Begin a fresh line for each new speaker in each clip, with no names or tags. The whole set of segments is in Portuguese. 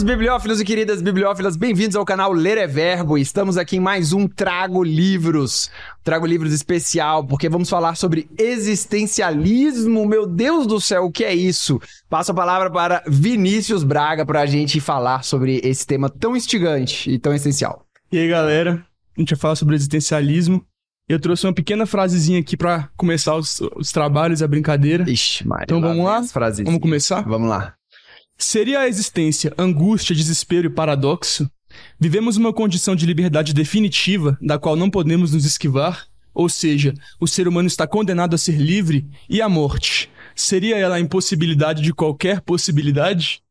Queridos bibliófilos e queridas bibliófilas, bem-vindos ao canal Ler é Verbo. Estamos aqui em mais um Trago Livros. Trago Livros especial, porque vamos falar sobre existencialismo. Meu Deus do céu, o que é isso? Passo a palavra para Vinícius Braga para a gente falar sobre esse tema tão instigante e tão essencial.
E aí, galera? A gente vai falar sobre existencialismo. Eu trouxe uma pequena frasezinha aqui para começar os, os trabalhos, a brincadeira.
Ixi, Maria.
Então vamos lá? Vamos começar?
Vamos lá.
Seria a existência angústia, desespero e paradoxo? Vivemos uma condição de liberdade definitiva da qual não podemos nos esquivar? Ou seja, o ser humano está condenado a ser livre e a morte? Seria ela a impossibilidade de qualquer possibilidade?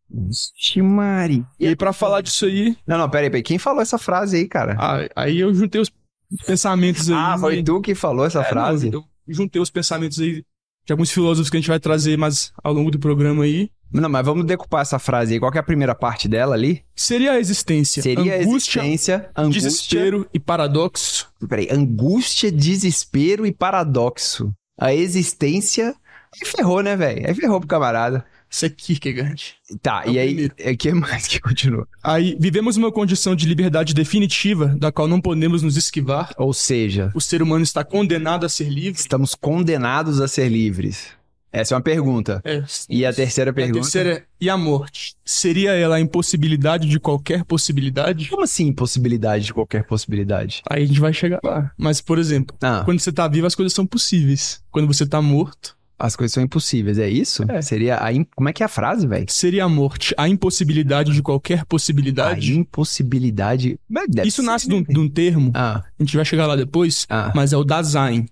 Ixi, Mari.
E aí, pra falar disso aí,
Não, não, peraí, peraí. Quem falou essa frase aí, cara?
ah, aí eu juntei os pensamentos aí.
Ah, foi tu que falou essa
É,
frase?
não, eu juntei os pensamentos aí de alguns filósofos que a gente vai trazer mais ao longo do programa aí.
Não, mas vamos decupar essa frase aí. Qual que é a primeira parte dela ali?
Seria a existência
Seria
angústia,
a existência, angústia...
desespero e paradoxo?
Peraí, angústia, desespero e paradoxo. A existência... Aí ferrou, né, velho? Aí ferrou pro camarada.
Isso é Kierkegaard.
Tá,
É
e aí... O que mais que continua?
Aí, vivemos uma condição de liberdade definitiva da qual não podemos nos esquivar.
Ou seja,
O ser humano está condenado a ser livre.
estamos condenados a ser livres. Essa é uma pergunta.
É.
E a terceira
E a
pergunta?
terceira é, e a morte? Seria ela a impossibilidade de qualquer possibilidade?
Como assim impossibilidade de qualquer possibilidade?
Aí a gente vai chegar lá. Mas, por exemplo,
Ah,
quando você tá vivo, as coisas são possíveis. Quando você tá morto,
as coisas são impossíveis, é isso?
É.
Seria a... im- Como é que é a frase, velho?
seria a morte a impossibilidade de qualquer
A
possibilidade?
impossibilidade... Mas deve
Isso nasce de
né,
um,
velho?
de um termo,
Ah,
a gente vai chegar lá depois,
ah.
mas é o Dasein.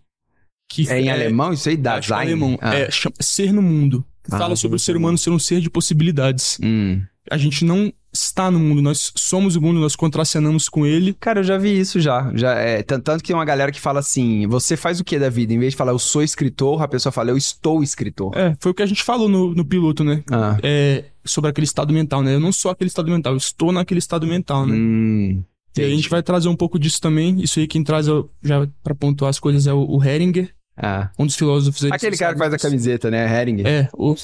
Que
É em alemão isso aí?
que é
Dasein?
alemão.
Ah.
É, ser no mundo.
Ah,
Fala sobre o ser humano ser um ser de possibilidades.
Hum.
A gente não está no mundo, nós somos o mundo, nós contracenamos com ele.
Cara, eu já vi isso já. já é, tan- tanto que tem uma galera que fala assim: você faz o que da vida? Em vez de falar eu sou escritor, a pessoa fala eu estou escritor.
É, foi o que a gente falou no, no piloto, né?
Ah.
É, sobre aquele estado mental, né? Eu não sou aquele estado mental, eu estou naquele estado mental, né?
Hum.
E a gente vai trazer um pouco disso também. Isso aí quem traz, já pra pontuar as coisas, é o, o Heringer,
Ah.
um dos filósofos.
Aquele cara que faz a camiseta, né? Heringer.
É, o.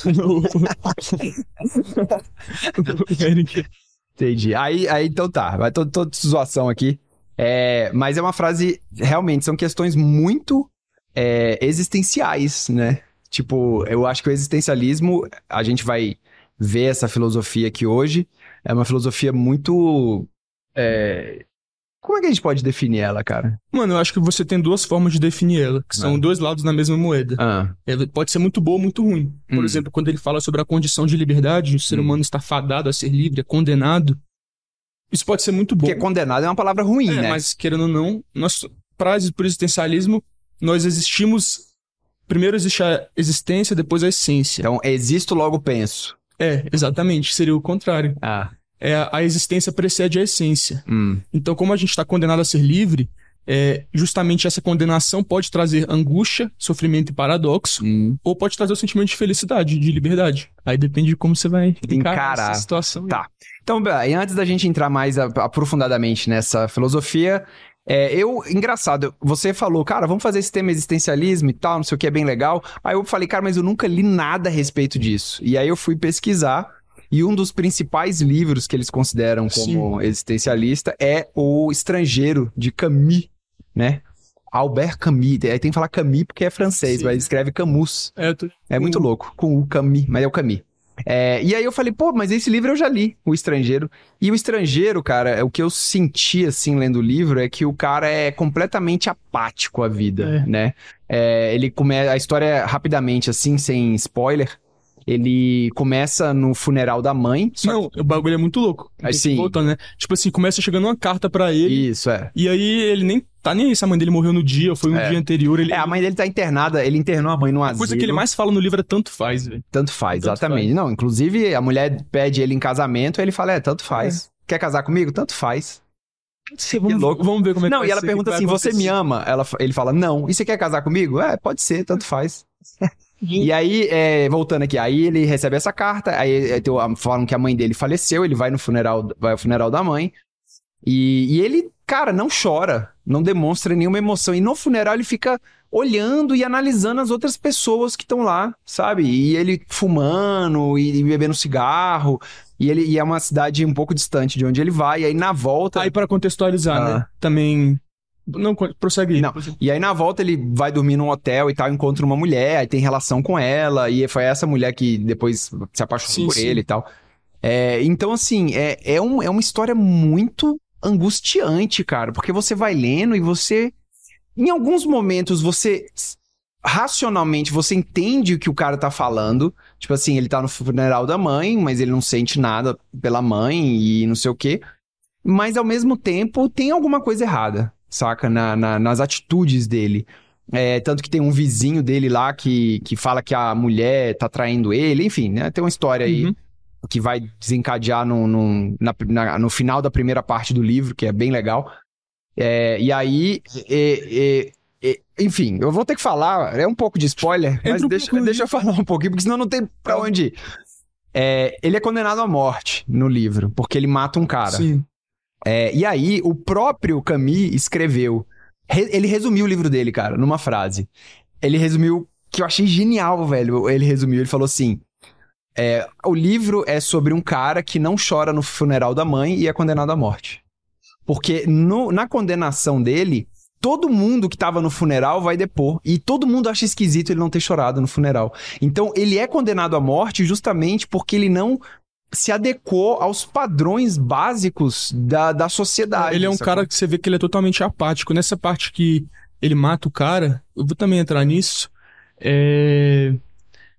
o Heringer.
Entendi. Aí, aí então tá. Vai todo, toda zoação aqui. É, mas é uma frase. Realmente, são questões muito é, existenciais, né? Tipo, eu acho que o existencialismo, a gente vai ver essa filosofia aqui hoje. É uma filosofia muito. é, Como é que a gente pode definir ela, cara?
Mano, eu acho que você tem duas formas de definir ela, que são
Ah.
dois lados na mesma moeda.
Ah,
Ela pode ser muito boa ou muito ruim. Por
Hum.
exemplo, quando ele fala sobre a condição de liberdade, o ser
Hum.
humano está fadado a ser livre, é condenado. Isso pode ser muito bom.
porque condenado é uma palavra ruim,
É,
né?
mas querendo ou não, nós, pra, por existencialismo, nós existimos. Primeiro existe a existência, depois a essência.
Então, existo, logo penso.
É, exatamente, seria o contrário.
Ah.
É, a- existência precede a essência.
Hum.
Então, como a gente está condenado a ser livre, é, justamente essa condenação pode trazer angústia, sofrimento e paradoxo,
Hum.
ou pode trazer o sentimento de felicidade, de liberdade. Aí depende de como você vai encarar,
Encarar.
essa situação. aí.
Tá. Então, bem, antes da gente entrar mais aprofundadamente nessa filosofia, é, eu, engraçado, você falou, cara, vamos fazer esse tema existencialismo e tal, não sei o que, é bem legal. Aí eu falei, cara, mas eu nunca li nada a respeito disso. E aí eu fui pesquisar, e um dos principais livros que eles consideram como existencialista é O Estrangeiro, de Camus, né? Albert Camus. Aí tem que falar Camus porque é francês,
Sim.
mas escreve Camus.
É, tô-
É muito
Uhum.
louco, com o Camus, mas é o Camus. É, e aí eu falei, pô, mas esse livro eu já li, O Estrangeiro. E O Estrangeiro, cara, o que eu senti, assim, lendo o livro, é que o cara é completamente apático à vida,
É.
né? É, ele começa, a história, rapidamente, assim, sem spoiler, ele começa no funeral da mãe.
Não, o bagulho é muito louco. Tem que
sim.
voltar, né? Tipo assim, começa chegando uma carta pra
que-
ele,
Isso, é.
e aí ele nem tá nem aí se a mãe dele morreu no dia, ou foi um
É.
dia anterior. Ele,
É, a mãe dele tá internada, ele internou a mãe no
a
asilo.
coisa que ele mais fala no livro é tanto faz, velho.
Tanto faz,
Tanto
exatamente.
faz.
Não, inclusive, a mulher pede ele em casamento, ele fala, é, tanto faz. Quer casar comigo? Tanto faz.
Vamos,
louco.
vamos ver como é que
Não, e ela pergunta
que
assim: você me ama? Ela, ele fala, não. E você quer casar comigo? É, pode ser, tanto faz. E aí, é, voltando aqui, aí ele recebe essa carta, aí é, falam que a mãe dele faleceu, ele vai no funeral, vai ao funeral da mãe, e, e ele, cara, não chora, não demonstra nenhuma emoção, e no funeral ele fica olhando e analisando as outras pessoas que estão lá, sabe? E ele fumando e, e bebendo cigarro, E, ele, e é uma cidade um pouco distante de onde ele vai. E aí na volta.
Aí, para contextualizar,
Ah.
né? Também. Não, prossegue.
Não. E aí, na volta, ele vai dormir num hotel e tal, encontra uma mulher, aí tem relação com ela, e foi essa mulher que depois se apaixonou
Sim,
por
sim.
ele e tal. É, então, assim, é, é, um, é uma história muito angustiante, cara, porque você vai lendo e você. Em alguns momentos, você. Racionalmente, você entende o que o cara tá falando. Tipo assim, ele tá no funeral da mãe, mas ele não sente nada pela mãe e não sei o quê. Mas ao mesmo tempo, tem alguma coisa errada, saca? Na, na- nas atitudes dele. É, tanto que tem um vizinho dele lá que, que fala que a mulher tá traindo ele, enfim, né? Tem uma história aí
Uhum.
que vai desencadear no, no, na- na- no final da primeira parte do livro, que é bem legal. É, e aí, é, enfim, eu vou ter que falar, é um pouco de spoiler, mas
um
deixa, deixa eu falar um pouquinho, porque senão não tem pra onde ir. É, ele é condenado à morte no livro, porque ele mata um cara.
Sim.
É, e aí, o próprio Camus escreveu. re- ele resumiu o livro dele, cara, numa frase. Ele resumiu, que eu achei genial, velho. Ele resumiu, ele falou assim: é, o livro é sobre um cara que não chora no funeral da mãe e é condenado à morte. Porque no- na condenação dele, todo mundo que tava no funeral vai depor. E todo mundo acha esquisito ele não ter chorado no funeral. Então, ele é condenado à morte justamente porque ele não se adequou aos padrões básicos da, da sociedade.
Ele é um
sacou?
cara que você vê que ele é totalmente apático. Nessa parte que ele mata o cara, eu vou também entrar nisso. É.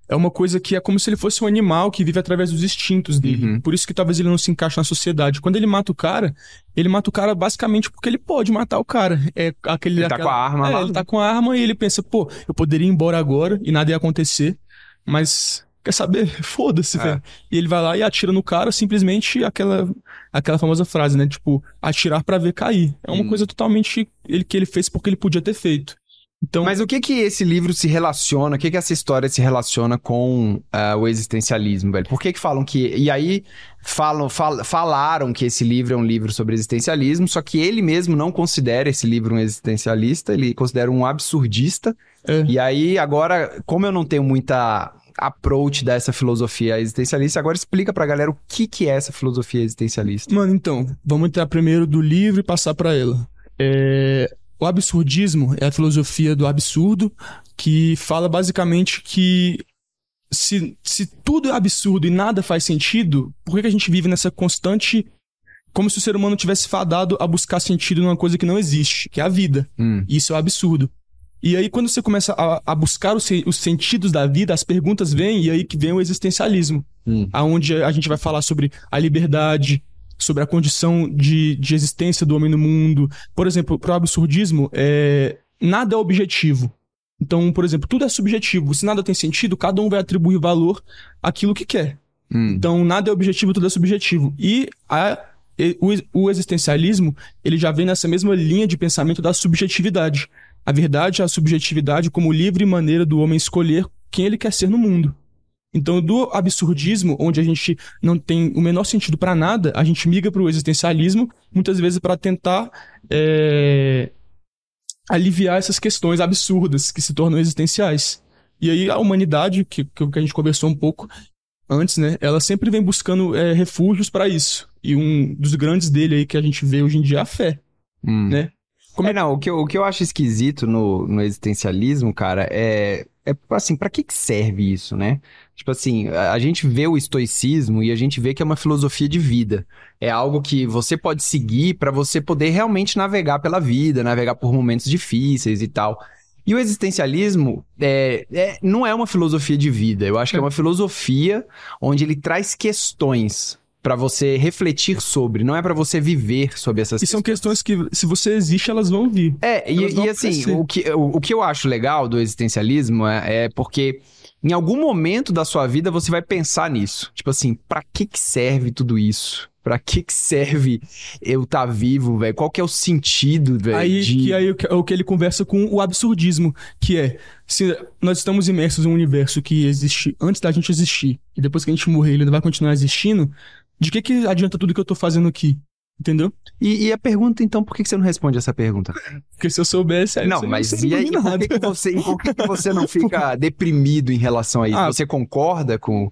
É uma coisa que é como se ele fosse um animal que vive através dos instintos dele.
Uhum.
Por isso que talvez ele não se encaixe na sociedade. Quando ele mata o cara, ele mata o cara basicamente porque ele pode matar o cara. É aquele.
Ele tá
aquela-
com a arma
É,
lá.
ele tá com a arma e ele pensa, pô, eu poderia ir embora agora e nada ia acontecer. Mas. Quer saber? Foda-se,
É.
velho. E ele vai lá e atira no cara, simplesmente aquela, aquela famosa frase, né? Tipo, atirar pra ver cair. É uma
Hum.
coisa totalmente ele, que ele fez porque ele podia ter feito. Então,
Mas o que que esse livro se relaciona, o que que essa história se relaciona com ah, o existencialismo, velho? Por que que falam que... E aí falam, fal- falaram que esse livro é um livro sobre existencialismo, só que ele mesmo não considera esse livro um existencialista, ele considera um absurdista.
É.
E aí, agora, como eu não tenho muita approach dessa filosofia existencialista, agora explica pra galera o que que é essa filosofia existencialista.
Mano, então, vamos entrar primeiro do livro e passar pra ela. É, O absurdismo é a filosofia do absurdo, que fala basicamente que se, se tudo é absurdo e nada faz sentido, por que, que a gente vive nessa constante. Como se o ser humano tivesse fadado a buscar sentido numa coisa que não existe, que é a vida.
Hum,
Isso é um absurdo. E aí, quando você começa a, a buscar os, os sentidos da vida, as perguntas vêm, e aí que vem o existencialismo
hum,
aonde a gente vai falar sobre a liberdade, sobre a condição de, de existência do homem no mundo. Por exemplo, pro absurdismo, é, nada é objetivo. Então, por exemplo, tudo é subjetivo. Se nada tem sentido, cada um vai atribuir valor àquilo que quer.
hum.
Então, nada é objetivo, tudo é subjetivo. E a- o, o existencialismo, ele já vem nessa mesma linha de pensamento da subjetividade. A verdade é a subjetividade como livre maneira do homem escolher quem ele quer ser no mundo. Então, do absurdismo, onde a gente não tem o menor sentido pra nada, a gente migra pro existencialismo, muitas vezes para tentar é, aliviar essas questões absurdas que se tornam existenciais. E aí a humanidade, que, que a gente conversou um pouco antes, né? Ela sempre vem buscando é, refúgios para isso. E um dos grandes dele aí que a gente vê hoje em dia é a fé.
Hum.
né? Como
é, não, o que, eu, o que eu acho esquisito no, no existencialismo, cara, é, é assim, pra que que serve isso, né? Tipo assim, a, a gente vê o estoicismo e a gente vê que é uma filosofia de vida. É algo que você pode seguir pra você poder realmente navegar pela vida, navegar por momentos difíceis e tal. E o existencialismo é, é- não é uma filosofia de vida. Eu acho que é uma filosofia onde ele traz questões pra você refletir sobre, não é pra você viver sobre essas
E são questões que, se você existe, elas vão vir.
é, e, e assim, o que, o, o que eu acho legal do existencialismo é, é porque em algum momento da sua vida você vai pensar nisso. Tipo assim, pra que que serve tudo isso? Pra que que serve eu estar vivo, velho? Qual que é o sentido, velho?
Aí,
de-
que aí o que- o que ele conversa com o absurdismo, que é, se nós estamos imersos em um universo que existe antes da gente existir, e depois que a gente morrer ele vai continuar existindo, de que que adianta tudo que eu tô fazendo aqui? Entendeu?
E, e a pergunta, então, por que você não responde essa pergunta?
Porque se eu soubesse... aí
não,
você
mas
seria
e aí, por que, que você, e por que que você não fica deprimido em relação a isso?
Ah.
Você concorda com...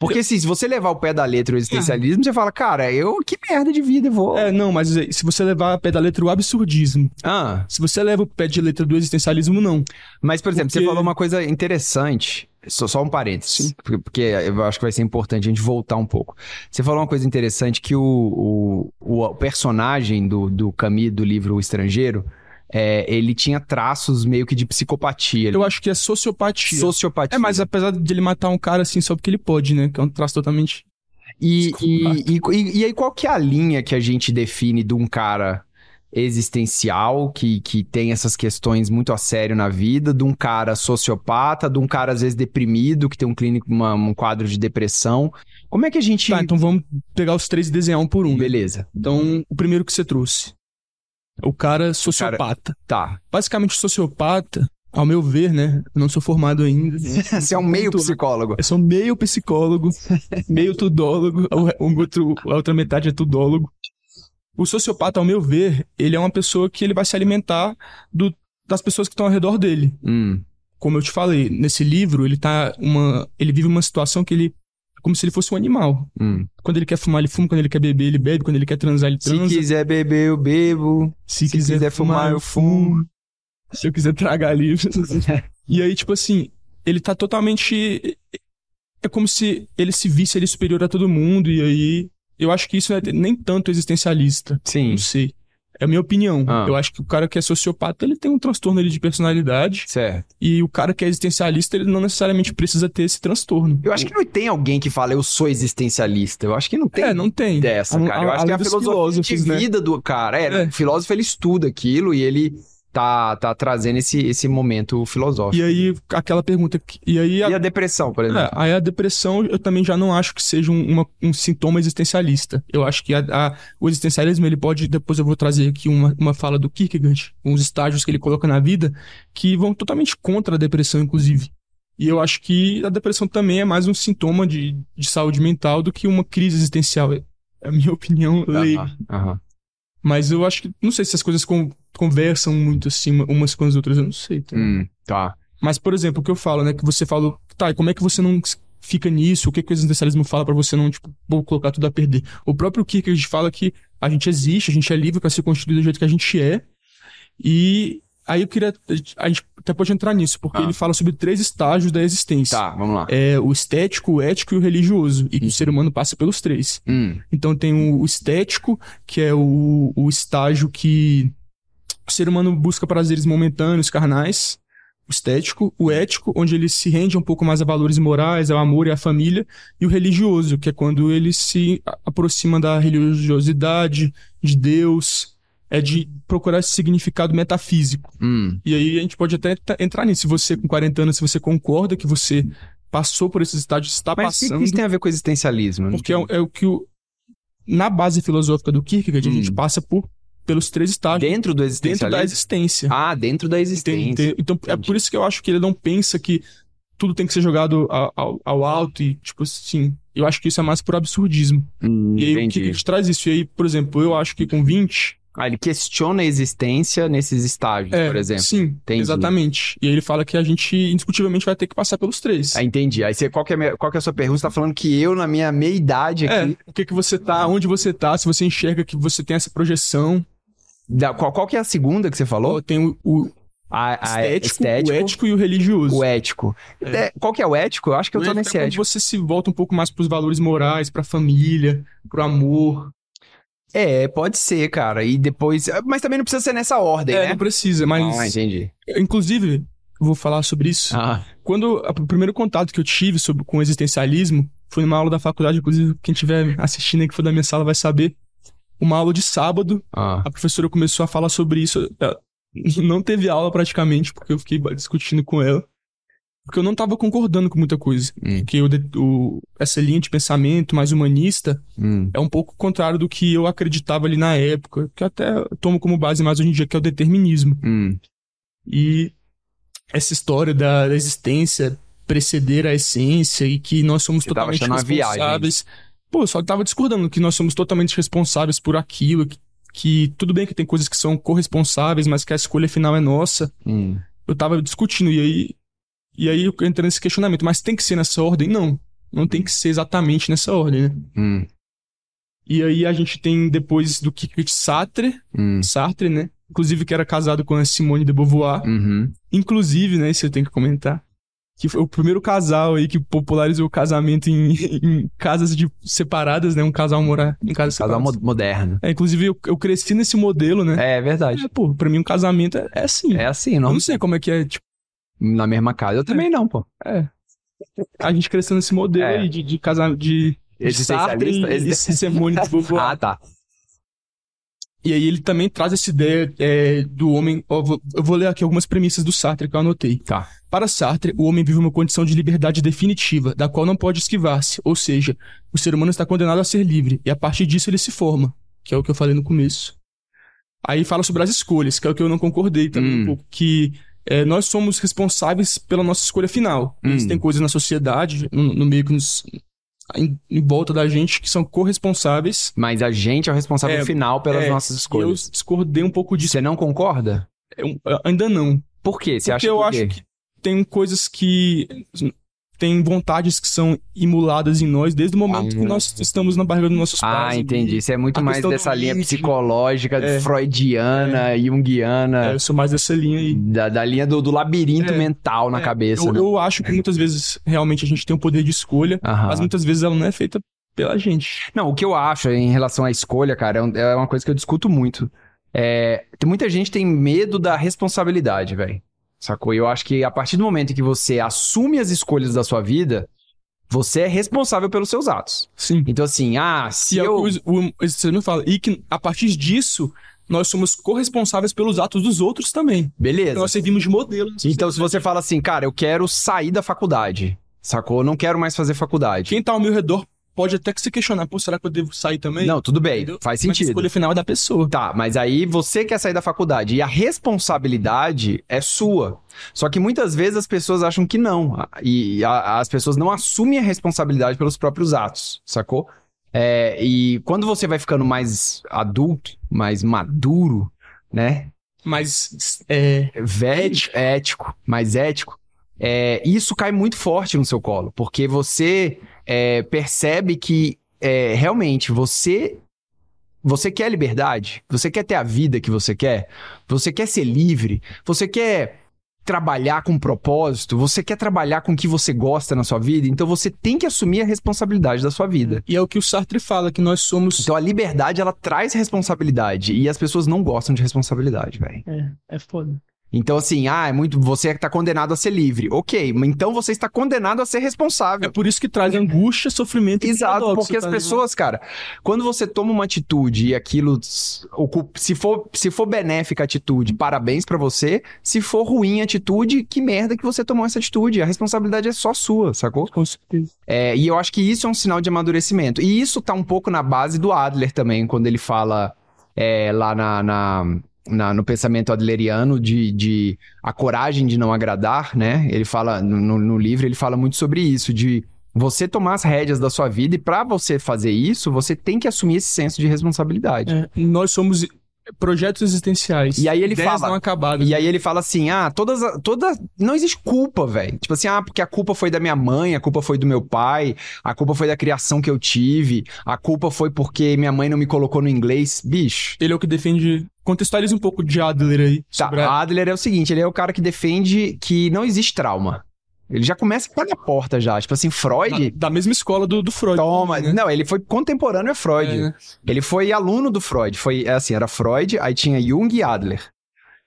Porque assim, se você levar o pé da letra o existencialismo, você fala, cara, eu que merda de vida eu vou.
É, não, mas se você levar a pé da letra o absurdismo,
Ah,
se você leva o pé de letra do existencialismo, não.
mas por exemplo, você
Porque-
falou uma coisa interessante. Só, só um parênteses, porque, porque eu acho que vai ser importante a gente voltar um pouco. Você falou uma coisa interessante que o, o, o personagem do, do Camus do livro O Estrangeiro, é, ele tinha traços meio que de psicopatia.
Eu acho que é sociopatia.
Sociopatia.
É, mas apesar de ele matar um cara assim só porque ele pode, né? Que é um traço totalmente.
E, e, e, e aí, qual que é a linha que a gente define de um cara existencial, que, que tem essas questões muito a sério na vida, de um cara sociopata, de um cara, às vezes, deprimido, que tem um clínico, uma- um quadro de depressão? Como é que a gente.
Tá, então vamos pegar os três e desenhar um por um. né?
Beleza.
Então, o primeiro que você trouxe. O cara sociopata.
Tá.
Basicamente, o sociopata, ao meu ver, né? Eu não sou formado ainda.
Você é um meio
Muito-
psicólogo.
Eu sou meio psicólogo, meio tudólogo, o, o outro, a outra metade é tudólogo. O sociopata, ao meu ver, ele é uma pessoa que ele vai se alimentar do- das pessoas que estão ao redor dele.
Hum,
Como eu te falei, nesse livro, ele tá uma, ele vive uma situação que ele é como se ele fosse um animal.
hum.
Quando ele quer fumar, ele fuma, quando ele quer beber, ele bebe, quando ele quer transar, ele
Se
transa.
quiser beber, eu bebo.
Se,
se quiser fumar, eu fumo.
Se eu quiser tragar livre. e aí, tipo assim, ele tá totalmente. É como se ele se visse ele superior a todo mundo, e aí. Eu acho que isso não é nem tanto existencialista.
Sim.
Não sei. É a minha opinião.
Ah.
Eu acho que o cara que é sociopata, ele tem um transtorno ali de personalidade.
Certo.
E o cara que é existencialista, ele não necessariamente precisa ter esse transtorno.
Eu acho que não tem alguém que fala eu sou existencialista. Eu acho que não tem
É, não tem.
dessa,
A-
cara. Eu
a-
acho que é a filosofia de
né?
vida do cara. É,
É.
o filósofo ele estuda aquilo e ele tá, tá trazendo esse, esse momento filosófico.
E aí, aquela pergunta. E aí, a
E a depressão, por
É,
exemplo?
aí a depressão eu também já não acho que seja um, uma- um sintoma existencialista. Eu acho que a- a- o existencialismo, ele pode, depois eu vou trazer aqui uma, uma fala do Kierkegaard, uns estágios que ele coloca na vida, que vão totalmente contra a depressão, inclusive. E eu acho que a depressão também é mais um sintoma de, de saúde mental do que uma crise existencial. É a minha opinião leiga. Mas eu acho que, não sei se as coisas con- conversam muito assim, uma- umas com as outras, eu não sei. tá?
Hum, tá.
Mas, por exemplo, o que eu falo, né? Que você falou, tá, e como é que você não fica nisso? O que, que o existencialismo fala pra você não, tipo, vou colocar tudo a perder? O próprio Kierkegaard fala que a gente existe, a gente é livre pra ser constituído do jeito que a gente é. E aí eu queria. A gente até pode entrar nisso, porque
Ah.
ele fala sobre três estágios da existência.
Tá, vamos lá.
É o estético, o ético e o religioso. E que
Uhum.
o ser humano passa pelos três.
Hum,
Então tem o, o estético, que é o, o estágio que o ser humano busca prazeres momentâneos, carnais. O estético, o ético, onde ele se rende um pouco mais a valores morais, ao amor e à família, e o religioso, que é quando ele se a- aproxima da religiosidade, de Deus, é de procurar esse significado metafísico.
hum.
E aí a gente pode até entrar nisso. Se você, com 40 anos, se você concorda que você passou por esses estágios, está
Mas o que,
passando.
que isso tem a ver com existencialismo?
Porque é, o- é o que o. Na base filosófica do Kierkegaard, a
Hum.
gente passa por, pelos três estágios
Dentro do
dentro
existencialismo?
da existência.
Ah, dentro da
Entende?
existência.
Então, é
Entendi.
por isso que eu acho que ele não pensa que tudo tem que ser jogado ao, ao- alto e, tipo assim. Eu acho que isso é mais por absurdismo.
Hum,
e aí o
entendi.
Kierkegaard traz isso. E aí, por exemplo, eu acho que com 20.
Ah, ele questiona a existência nesses estágios,
É,
por exemplo.
sim,
Entendi.
exatamente. E aí ele fala que a gente, indiscutivelmente, vai ter que passar pelos três.
Ah, entendi. Aí você, qual, que é minha- qual que é a sua pergunta? Você tá falando que eu, na minha meia-idade
É,
aqui.
o que que você tá, onde você tá, se você enxerga que você tem essa projeção.
Da- qual, qual que é a segunda que você falou?
Ou tem o,
A, a
estético,
estético,
o ético e o religioso.
o ético. É, qual que é o ético? Eu acho que eu tô
O ético
nesse
é
ético.
você se volta um pouco mais pros valores morais, pra família, pro amor.
É, pode ser, cara. E depois. Mas também não precisa ser nessa ordem,
é,
né?
não precisa, mas.
Ah, entendi.
inclusive, vou falar sobre isso.
Ah,
Quando o primeiro contato que eu tive sobre, com o existencialismo foi numa aula da faculdade, inclusive, quem estiver assistindo aí que for da minha sala vai saber. Uma aula de sábado,
ah.
a professora começou a falar sobre isso. Ela Não teve aula praticamente, porque eu fiquei discutindo com ela. Porque eu não tava concordando com muita coisa.
Hum,
Porque de- o- essa linha de pensamento mais humanista
hum.
é um pouco contrário do que eu acreditava ali na época, que eu até tomo como base mais hoje em dia, que é o determinismo.
Hum.
E essa história da, da existência preceder a essência e que nós somos
Você
totalmente
achando uma viagem.
Pô, eu só tava discordando que nós somos totalmente responsáveis por aquilo, que, que tudo bem que tem coisas que são corresponsáveis, mas que a escolha final é nossa.
Hum.
Eu tava discutindo e aí e aí eu entrei nesse questionamento, mas tem que ser nessa ordem? Não. Não tem que ser exatamente nessa ordem, né?
Hum,
E aí a gente tem depois do Kikrit Sartre,
hum,
Sartre, né? Inclusive que era casado com a Simone de Beauvoir.
uhum.
Inclusive, né, isso eu tenho que comentar, que foi o primeiro casal aí que popularizou o casamento em, em casas de, separadas, né? Um casal morar em casas
Casal
separadas.
mo- moderno.
É, inclusive, eu, eu cresci nesse modelo, né?
É verdade.
É, pô, pra mim um casamento é, é assim.
É assim,
Eu
não,
não sei como é que é, tipo,
na mesma casa. Eu também não, pô.
é. A gente cresceu nesse modelo
É.
aí de, de casamento, de, de Sartre
Existencialista?
e, e Simone de Beauvoir.
Ah, tá.
E aí ele também traz essa ideia é, do homem. ó, vou- eu vou ler aqui algumas premissas do Sartre que eu anotei.
Tá.
Para Sartre, o homem vive uma condição de liberdade definitiva, da qual não pode esquivar-se. Ou seja, o ser humano está condenado a ser livre, e a partir disso ele se forma, que é o que eu falei no começo. Aí fala sobre as escolhas, que é o que eu não concordei também
Hum.
um pouco, que é, nós somos responsáveis pela nossa escolha final.
Hum.
Existem coisas na sociedade, no, no meio que nos. Em, em volta da gente, que são corresponsáveis.
Mas a gente é o responsável
É,
final pelas
é,
nossas
E eu
escolhas.
discordei um pouco disso.
Você não concorda?
Eu- ainda não.
Por quê? Você
Porque
acha
eu
por
acho
quê?
que tem coisas que. Tem vontades que são imuladas em nós desde o momento
Ah.
que nós estamos na barriga dos nossos pais.
Ah, entendi. Isso é muito mais dessa linha
limite.
psicológica,
É.
freudiana, junguiana,
É, eu sou mais dessa linha aí.
da, da linha do, do labirinto
É.
mental na
É,
cabeça.
Eu,
né?
eu acho que muitas vezes realmente a gente tem o poder de escolha,
Aham.
mas muitas vezes ela não é feita pela gente.
Não, o que eu acho em relação à escolha, cara, é um- é uma coisa que eu discuto muito. É, muita gente tem medo da responsabilidade, velho. Sacou? E eu acho que a partir do momento em que você assume as escolhas da sua vida, você é responsável pelos seus atos.
Sim.
Então, assim, ah, se
E é
eu.
o que o, o esse me fala. E que a partir disso, nós somos corresponsáveis pelos atos dos outros também.
Beleza.
Nós servimos de modelo.
Então, se você fala assim, cara, eu quero sair da faculdade, sacou? Eu não quero mais fazer faculdade.
Quem tá ao meu redor pode até que se questionar, pô, será que eu devo sair também?
Não, tudo bem,
Entendeu?
faz
Mas a
sentido.
escolha final é da pessoa.
Tá, mas aí você quer sair da faculdade e a responsabilidade é sua. Só que muitas vezes as pessoas acham que não. E a- as pessoas não assumem a responsabilidade pelos próprios atos, sacou? É, e quando você vai ficando mais adulto, mais maduro, né?
Mas é,
velho, ético, mais ético, é, isso cai muito forte no seu colo, porque você é, percebe que é, realmente você você quer liberdade, você quer ter a vida que você quer, você quer ser livre, você quer trabalhar com propósito, você quer trabalhar com o que você gosta na sua vida, então você tem que assumir a responsabilidade da sua vida.
e é o que o Sartre fala, que nós somos.
Então a liberdade ela traz responsabilidade e as pessoas não gostam de responsabilidade, velho.
É, é foda.
Então, assim, ah, é muito. Você está condenado a ser livre. Ok, mas então você está condenado a ser
É
responsável.
por isso que traz angústia, sofrimento e
Exato, porque as
tá ligado?
pessoas, cara, quando você toma uma atitude e aquilo se for, se for benéfica a atitude, parabéns pra você. Se for ruim a atitude, que merda que você tomou essa atitude. A responsabilidade é só sua, sacou?
Com certeza.
É, e eu acho que isso é um sinal de amadurecimento. E isso tá um pouco na base do Adler também, quando ele fala é, lá na, na- na- no pensamento adleriano de, de a coragem de não agradar, né? Ele fala, no, no livro, ele fala muito sobre isso, de você tomar as rédeas da sua vida e pra você fazer isso, você tem que assumir esse senso de responsabilidade.
É, nós somos projetos existenciais.
E aí ele fala-
não acabadas.
E aí ele fala assim: ah, todas. toda Não existe culpa, velho. Tipo assim, ah, porque a culpa foi da minha mãe, a culpa foi do meu pai, a culpa foi da criação que eu tive, a culpa foi porque minha mãe não me colocou no inglês. Bicho.
Ele é o que defende. Contextualiza um pouco de Adler aí.
Tá,
a-
Adler é o seguinte: ele é o cara que defende que não existe trauma. Ele já começa pela porta já. Tipo assim, Freud.
da, da mesma escola do, do Freud.
Toma.
né?
Não, ele foi contemporâneo a Freud.
É, né?
Ele foi aluno do Freud. Foi é assim, era Freud, aí tinha Jung e Adler.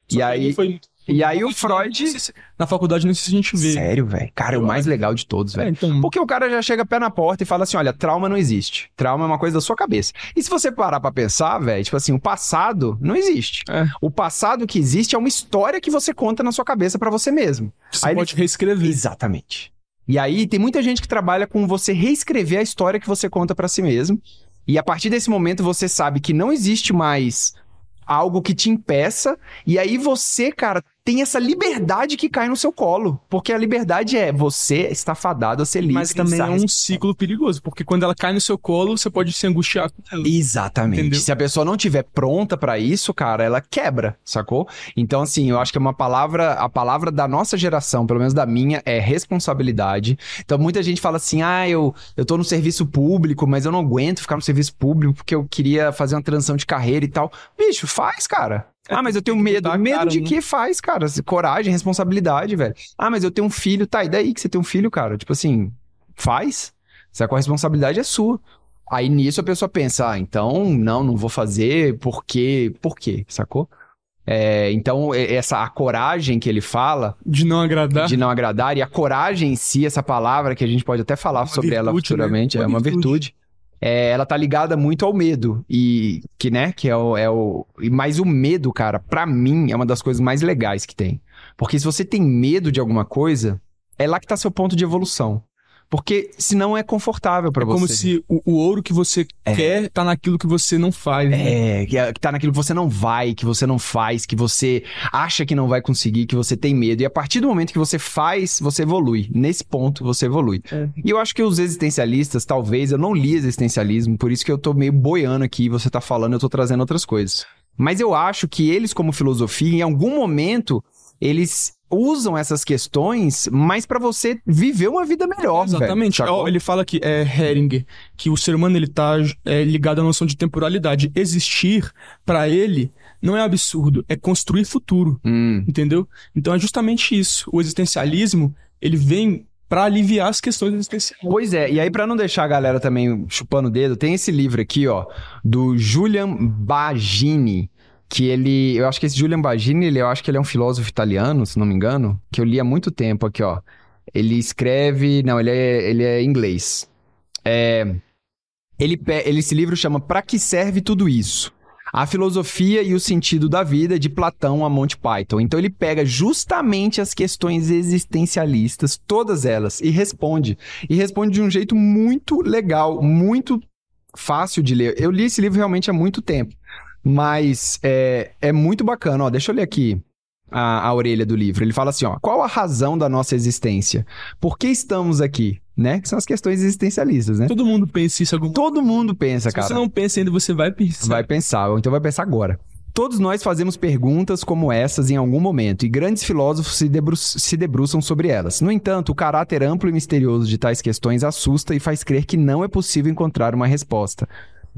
Só
E aí,
ele foi-
e aí o Freud.
Na faculdade não sei se a gente vê.
Sério, velho. Cara, é o mais legal de todos, velho.
É, então,
Porque o cara já chega pé na porta e fala assim: olha, trauma não existe. Trauma é uma coisa da sua cabeça. E se você parar pra pensar, velho, tipo assim, o passado não existe.
É.
O passado que existe é uma história que você conta na sua cabeça pra você mesmo.
você
aí ele-
pode reescrever.
Exatamente. E aí tem muita gente que trabalha com você reescrever a história que você conta pra si mesmo. E a partir desse momento você sabe que não existe mais algo que te impeça. E aí você, cara, tem essa liberdade que cai no seu colo. Porque a liberdade é você está fadado a ser livre.
Mas também é um ciclo perigoso, porque quando ela cai no seu colo, você pode se angustiar com ela.
Exatamente.
Entendeu?
Se a pessoa não tiver pronta pra isso, cara, ela quebra, sacou? Então, assim, eu acho que é uma palavra, a palavra da nossa geração, pelo menos da minha, é responsabilidade. Então, muita gente fala assim: ah, eu, eu tô no serviço público, mas eu não aguento ficar no serviço público porque eu queria fazer uma transição de carreira e tal. Bicho, faz, cara.
É,
Ah, mas eu tenho medo. Medo
cara,
de
né?
que faz, cara? Coragem, responsabilidade, velho. Ah, mas eu tenho um filho. Tá, e daí que você tem um filho, cara? Tipo assim, faz. Sacou? A responsabilidade é sua. Aí nisso a pessoa pensa, ah, então não, não vou fazer, por quê? Por quê? Sacou? É, então, essa a coragem que ele fala
De não agradar.
de não agradar, e a coragem em si, essa palavra que a gente pode até falar
Uma
sobre ela
virtude, né?
futuramente,
Uma
é uma
virtude.
virtude. É, ela tá ligada muito ao medo. E que, né, que é o. É o mas o medo, cara, pra mim, é uma das coisas mais legais que tem. Porque se você tem medo de alguma coisa, é lá que tá seu ponto de evolução. Porque senão é confortável pra
É
você.
como se o, o ouro que você
É.
quer tá naquilo que você não faz. né?
É, que, é- que tá naquilo que você não vai, que você não faz, que você acha que não vai conseguir, que você tem medo. E a partir do momento que você faz, você evolui. Nesse ponto, você evolui.
É.
E eu acho que os existencialistas, talvez, eu não li existencialismo, por isso que eu tô meio boiando aqui, você tá falando, eu tô trazendo outras coisas. Mas eu acho que eles, como filosofia, em algum momento, eles usam essas questões, mas pra você viver uma vida melhor, velho,
Exatamente. Ó, ele fala que é Heringer, que o ser humano ele tá é, ligado à noção de temporalidade. Existir pra ele não é absurdo, é construir futuro,
Hum,
entendeu? Então é justamente isso. O existencialismo, ele vem pra aliviar as questões existenciais.
Pois é, e aí pra não deixar a galera também chupando o dedo, tem esse livro aqui, ó, do Julian Bagini, que ele, eu acho que esse Julian Bagini, ele, eu acho que ele é um filósofo italiano, se não me engano, que eu li há muito tempo aqui, ó. Ele escreve, não, ele é, ele é inglês. É, ele, ele, esse livro chama Pra que serve tudo isso? A filosofia e o sentido da vida de Platão a Monty Python. Então ele pega justamente as questões existencialistas, todas elas, e responde. E responde de um jeito muito legal, muito fácil de ler. Eu li esse livro realmente há muito tempo, mas é, é muito bacana. Ó, deixa eu ler aqui a, a orelha do livro. Ele fala assim: ó, qual a razão da nossa existência? Por que estamos aqui? Né? Que são as questões existencialistas, né?
Todo mundo pensa isso algum
Todo mundo pensa,
Se
cara.
você não pensa ainda, você vai pensar.
Vai pensar, ou então vai pensar agora. Todos nós fazemos perguntas como essas em algum momento, e grandes filósofos se, debru- se debruçam sobre elas. No entanto, o caráter amplo e misterioso de tais questões assusta e faz crer que não é possível encontrar uma resposta.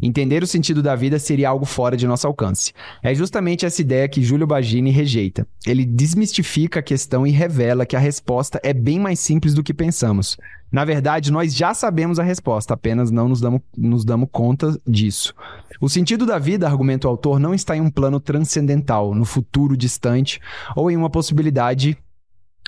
Entender o sentido da vida seria algo fora de nosso alcance. É justamente essa ideia que Júlio Bagini rejeita. Ele desmistifica a questão e revela que a resposta é bem mais simples do que pensamos. Na verdade, nós já sabemos a resposta, apenas não nos damos, nos damos conta disso. O sentido da vida, argumenta o autor, não está em um plano transcendental, no futuro distante, ou em uma possibilidade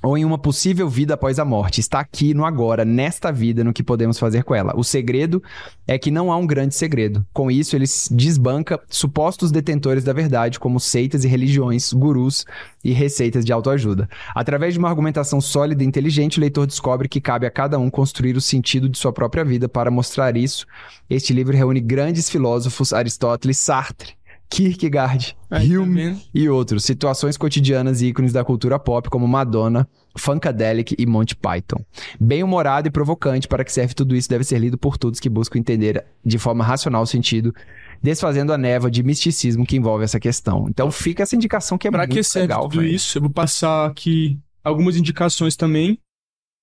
ou em uma possível vida após a morte. Está aqui no agora, nesta vida, no que podemos fazer com ela. O segredo é que não há um grande segredo. Com isso, ele desbanca supostos detentores da verdade, como seitas e religiões, gurus e receitas de autoajuda. Através de uma argumentação sólida e inteligente, o leitor descobre que cabe a cada um construir o sentido de sua própria vida. Para mostrar isso, este livro reúne grandes filósofos, Aristóteles, Sartre, Kierkegaard,
tá
Hume e outros, situações cotidianas e ícones da cultura pop como Madonna, Funkadelic e Monty Python. Bem humorado e provocante, para que serve tudo isso deve ser lido por todos que buscam entender de forma racional o sentido, desfazendo a névoa de misticismo que envolve essa questão. Então fica essa indicação que é
Pra
muito
que serve
legal,
tudo
velho.
isso? Eu vou passar aqui algumas indicações também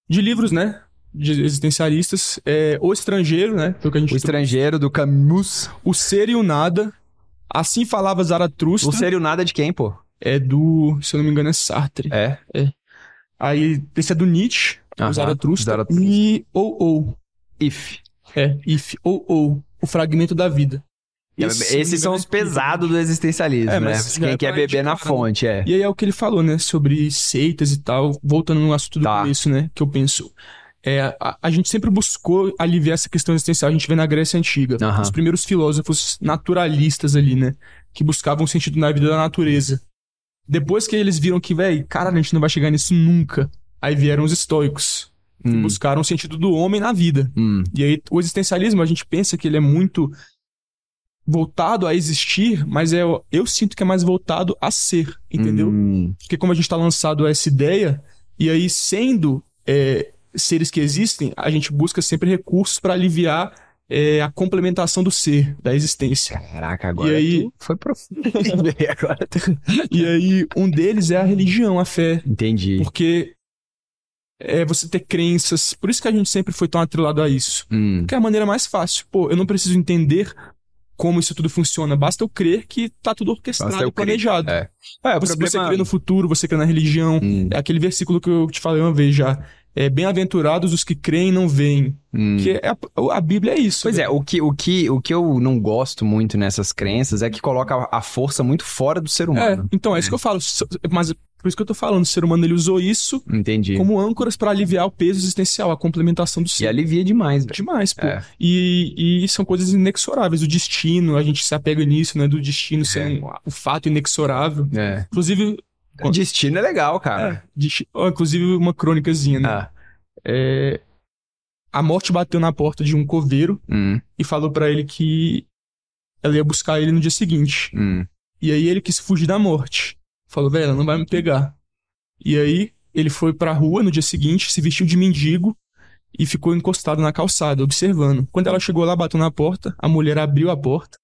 de livros, né? De existencialistas. É, o Estrangeiro, né? O
Estrangeiro, do Camus.
O Ser e o Nada. Assim falava Zaratustra.
O Sério Nada de quem, pô?
É do, se eu não me engano, é Sartre.
É.
Aí, esse é do Nietzsche,
Aham,
o Zaratustra.
Zaratustra.
E ou ou.
If.
É, if ou ou. O fragmento da vida. Esse, se eu não me
Esses são os
é
pesados do existencialismo,
É,
né? Quem
é
quer beber na fonte, é.
E aí é o que ele falou, né? Sobre seitas e tal. Voltando no assunto do
Tá.
começo, né? Que eu penso. É, a, a gente sempre buscou aliviar essa questão existencial. A gente vê na Grécia Antiga.
Aham.
Os primeiros filósofos naturalistas ali, né? Que buscavam sentido na vida da natureza. Depois que eles viram que, velho, cara, a gente não vai chegar nisso nunca. Aí vieram os estoicos. Que
Hum,
buscaram o sentido do homem na vida.
hum.
E aí, o existencialismo, a gente pensa que ele é muito voltado a existir, mas é, eu sinto que é mais voltado a ser, entendeu?
Hum,
Porque como a gente está lançado a essa ideia, e aí sendo é, seres que existem, a gente busca sempre recursos para aliviar é, a complementação do ser, da existência.
caraca, agora
E aí-
tu foi profundo.
E aí um deles é a religião, a fé.
Entendi.
Porque é você ter crenças. Por isso que a gente sempre foi tão atrelado a isso.
Hum,
Porque é a maneira mais fácil. Pô, eu não preciso entender como isso tudo funciona. Basta eu crer que tá tudo orquestrado e planejado.
É. É, o
Você, você
problema...
crê no futuro, você crê na religião.
Hum,
É aquele versículo que eu te falei uma vez já. É bem-aventurados os que creem e não veem.
hum.
Que é a, a Bíblia é isso.
Pois é,
velho.
o que, o, que, o que eu não gosto muito nessas crenças é que coloca a- a força muito fora do ser
É,
humano.
então é isso que eu falo. Mas por isso que eu tô falando. O ser humano ele usou isso
Entendi.
como âncoras para aliviar o peso existencial, a complementação do
E
ser.
alivia demais, velho.
Demais, pô.
É.
E, e são coisas inexoráveis. O destino, a gente se apega nisso, né? Do destino ser
É.
um, o fato inexorável.
É.
Inclusive,
Destino é legal, cara.
é, ó, inclusive uma crônicazinha, né?
Ah.
É, a morte bateu na porta de um coveiro
Hum,
e falou pra ele que ela ia buscar ele no dia seguinte.
hum.
E aí ele quis fugir da morte. Falou, velho, ela não vai me pegar. E aí ele foi pra rua no dia seguinte, se vestiu de mendigo e ficou encostado na calçada, observando. Quando ela chegou lá, bateu na porta, a mulher abriu a porta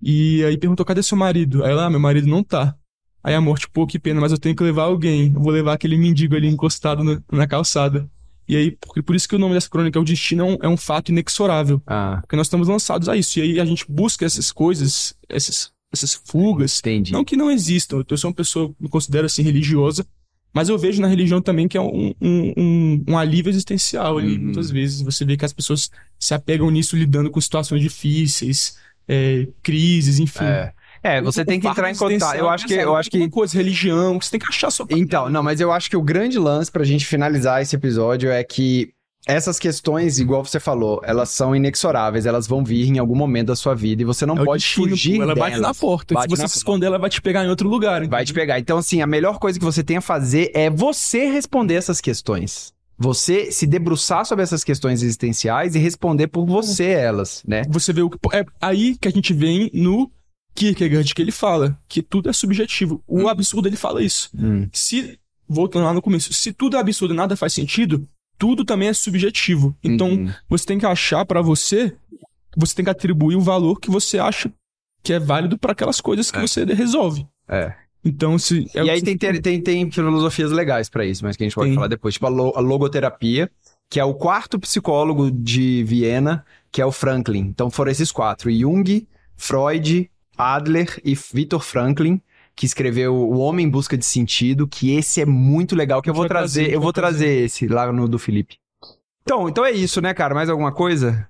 e aí perguntou: cadê seu marido? Aí ela, ah, meu marido não tá. Aí a morte, pô, que pena, mas eu tenho que levar alguém. Eu vou levar aquele mendigo ali encostado na, na calçada. E aí, por, por isso que o nome dessa crônica é O Destino, é um, é um fato inexorável.
Ah,
Porque nós estamos lançados a isso. E aí a gente busca essas coisas, essas, essas fugas.
entendi.
Não que não existam. Eu sou uma pessoa, me considero assim, religiosa. Mas eu vejo na religião também que é um, um, um, um alívio existencial ali.
Uhum.
Muitas vezes você vê que as pessoas se apegam nisso lidando com situações difíceis, é, crises, enfim.
É. É, você
O
tem que entrar em contato. Eu acho que, eu acho que
coisa, religião, você tem que achar sua
Então, não, mas eu acho que o grande lance pra gente finalizar esse episódio é que essas questões, igual você falou, elas são inexoráveis, elas vão vir em algum momento da sua vida e você não
É
pode
destino,
fugir
pô, Ela bate
delas.
na porta.
Bate
se você se esconder, ela vai te pegar em outro lugar.
Vai te
entendeu?
pegar. Então, assim, a melhor coisa que você tem a fazer é você responder essas questões. Você se debruçar sobre essas questões existenciais e responder por você elas, né?
Você vê o que. É aí que a gente vem no Kierkegaard, que ele fala que tudo é subjetivo. O absurdo ele fala isso.
Hum,
Se, voltando lá no começo, se tudo é absurdo e nada faz sentido, tudo também é subjetivo. Então,
uhum.
você tem que achar pra você, você tem que atribuir o valor que você acha que é válido pra aquelas coisas que
É.
você resolve.
É.
Então, se. é
e aí tem,
falou.
tem, tem filosofias legais pra isso, mas que a gente pode
Tem.
falar depois. Tipo a, lo- a logoterapia, que é o quarto psicólogo de Viena, que é o Franklin. Então foram esses quatro: Jung, Freud, Adler e Viktor Franklin, que escreveu O Homem em Busca de Sentido, que esse é muito legal, que eu vou trazer, eu vou
trazer.
esse lá no do Felipe. Então, então é isso, né, cara? Mais alguma coisa?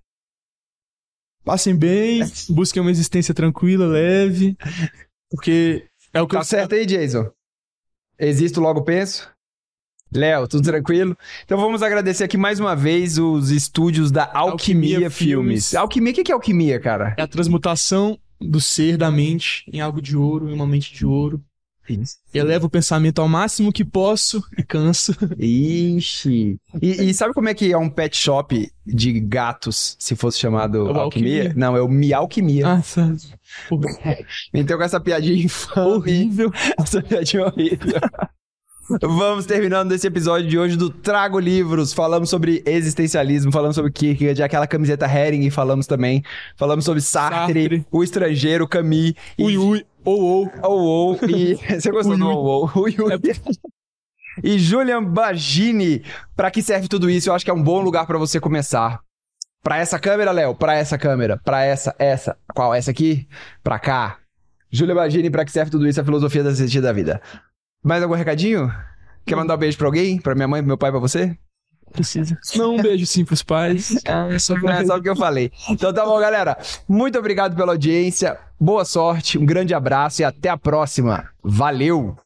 Passem bem, busquem uma existência tranquila, leve. Porque é o que
Tá
eu
certo aí, Jason? Existo, logo penso? Léo, tudo tranquilo? Então vamos agradecer aqui mais uma vez os estúdios da Alquimia,
Alquimia
Filmes.
Filmes.
Alquimia, o que que é alquimia, cara?
É a transmutação do ser, da mente, em algo de ouro, em uma mente de ouro. Elevo o pensamento ao máximo que posso e canso.
Ixi. E, e sabe como é que é um pet shop de gatos, se fosse chamado
É
alquimia?
Alquimia.
Não, é o Mialquimia.
Ah, sabe? Pô,
Então com essa piadinha infame.
horrível.
Essa piadinha horrível. Vamos terminando esse episódio de hoje do Trago Livros. Falamos sobre existencialismo, falamos sobre Kierkegaard, aquela camiseta Hering, falamos também. Falamos sobre Sartre,
Sartre.
o estrangeiro, Camus.
Ui, ui, ou, ou.
Ou, ou. E você gostou do ou, ou. Ui, ui. E Julian Bagini. Pra que serve tudo isso? Eu acho que é um bom lugar pra você começar. Pra essa câmera, Léo? Pra essa câmera? Pra essa, essa. Qual? Essa aqui? Pra cá. Julian Bagini, pra que serve tudo isso? A filosofia da sentido da vida. Mais algum recadinho? Quer mandar um beijo pra alguém? Pra minha mãe, pro meu pai, pra você?
Precisa. Não, um beijo sim pros pais.
É só, é só o que eu falei. Então tá bom, galera. Muito obrigado pela audiência. Boa sorte, um grande abraço e até a próxima. Valeu!